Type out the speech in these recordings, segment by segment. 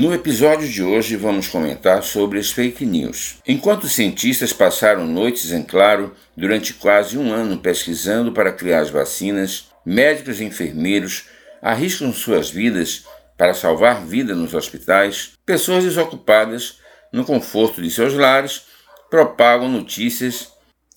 No episódio de hoje vamos comentar sobre as fake news. Enquanto cientistas passaram noites em claro durante quase um ano pesquisando para criar as vacinas, médicos e enfermeiros arriscam suas vidas para salvar vida nos hospitais, pessoas desocupadas no conforto de seus lares propagam notícias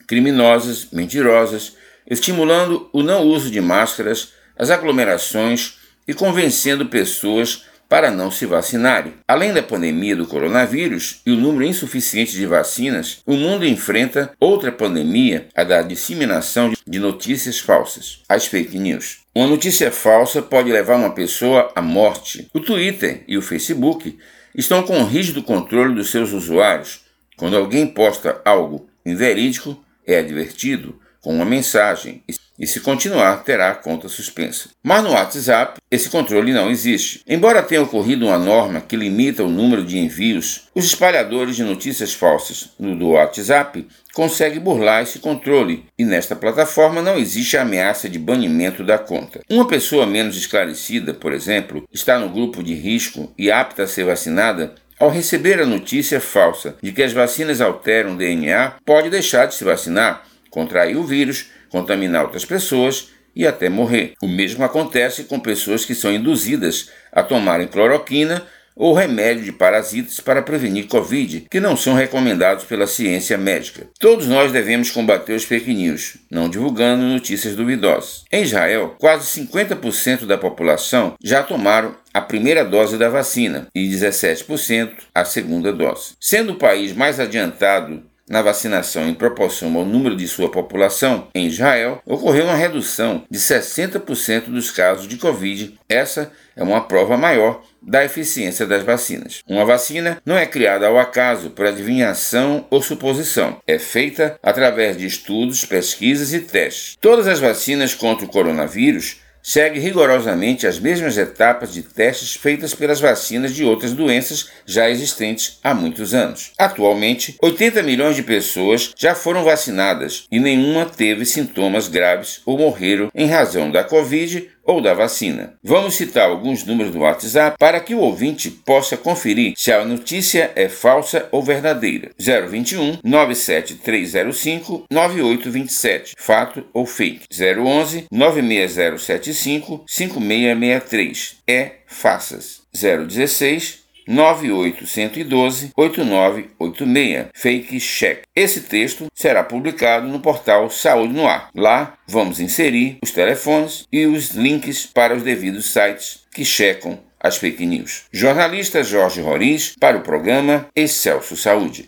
criminosas, mentirosas, estimulando o não uso de máscaras, as aglomerações e convencendo pessoas para não se vacinarem. Além da pandemia do coronavírus e o número insuficiente de vacinas, o mundo enfrenta outra pandemia, a da disseminação de notícias falsas, as fake news. Uma notícia falsa pode levar uma pessoa à morte. O Twitter e o Facebook estão com um rígido controle dos seus usuários. Quando alguém posta algo inverídico, é advertido com uma mensagem e, se continuar, terá a conta suspensa. Mas no WhatsApp, esse controle não existe. Embora tenha ocorrido uma norma que limita o número de envios, os espalhadores de notícias falsas no do WhatsApp conseguem burlar esse controle e nesta plataforma não existe a ameaça de banimento da conta. Uma pessoa menos esclarecida, por exemplo, está no grupo de risco e apta a ser vacinada ao receber a notícia falsa de que as vacinas alteram o DNA, pode deixar de se vacinar contrair o vírus, contaminar outras pessoas e até morrer. O mesmo acontece com pessoas que são induzidas a tomarem cloroquina ou remédio de parasitas para prevenir Covid, que não são recomendados pela ciência médica. Todos nós devemos combater os fake news, não divulgando notícias duvidosas. Em Israel, quase 50% da população já tomaram a primeira dose da vacina e 17% a segunda dose. Sendo o país mais adiantado na vacinação em proporção ao número de sua população, em Israel, ocorreu uma redução de 60% dos casos de Covid. Essa é uma prova maior da eficiência das vacinas. Uma vacina não é criada ao acaso por adivinhação ou suposição. É feita através de estudos, pesquisas e testes. Todas as vacinas contra o coronavírus segue rigorosamente as mesmas etapas de testes feitas pelas vacinas de outras doenças já existentes há muitos anos. Atualmente, 80 milhões de pessoas já foram vacinadas e nenhuma teve sintomas graves ou morreram em razão da Covid ou da vacina. Vamos citar alguns números do WhatsApp para que o ouvinte possa conferir se a notícia é falsa ou verdadeira. 021 97305 9827, fato ou fake. 011 96075 5663, é faças. 016 9812-8986, Fake Check. Esse texto será publicado no portal Saúde no Ar. Lá vamos inserir os telefones e os links para os devidos sites que checam as fake news. Jornalista Jorge Roriz para o programa Excelso Saúde.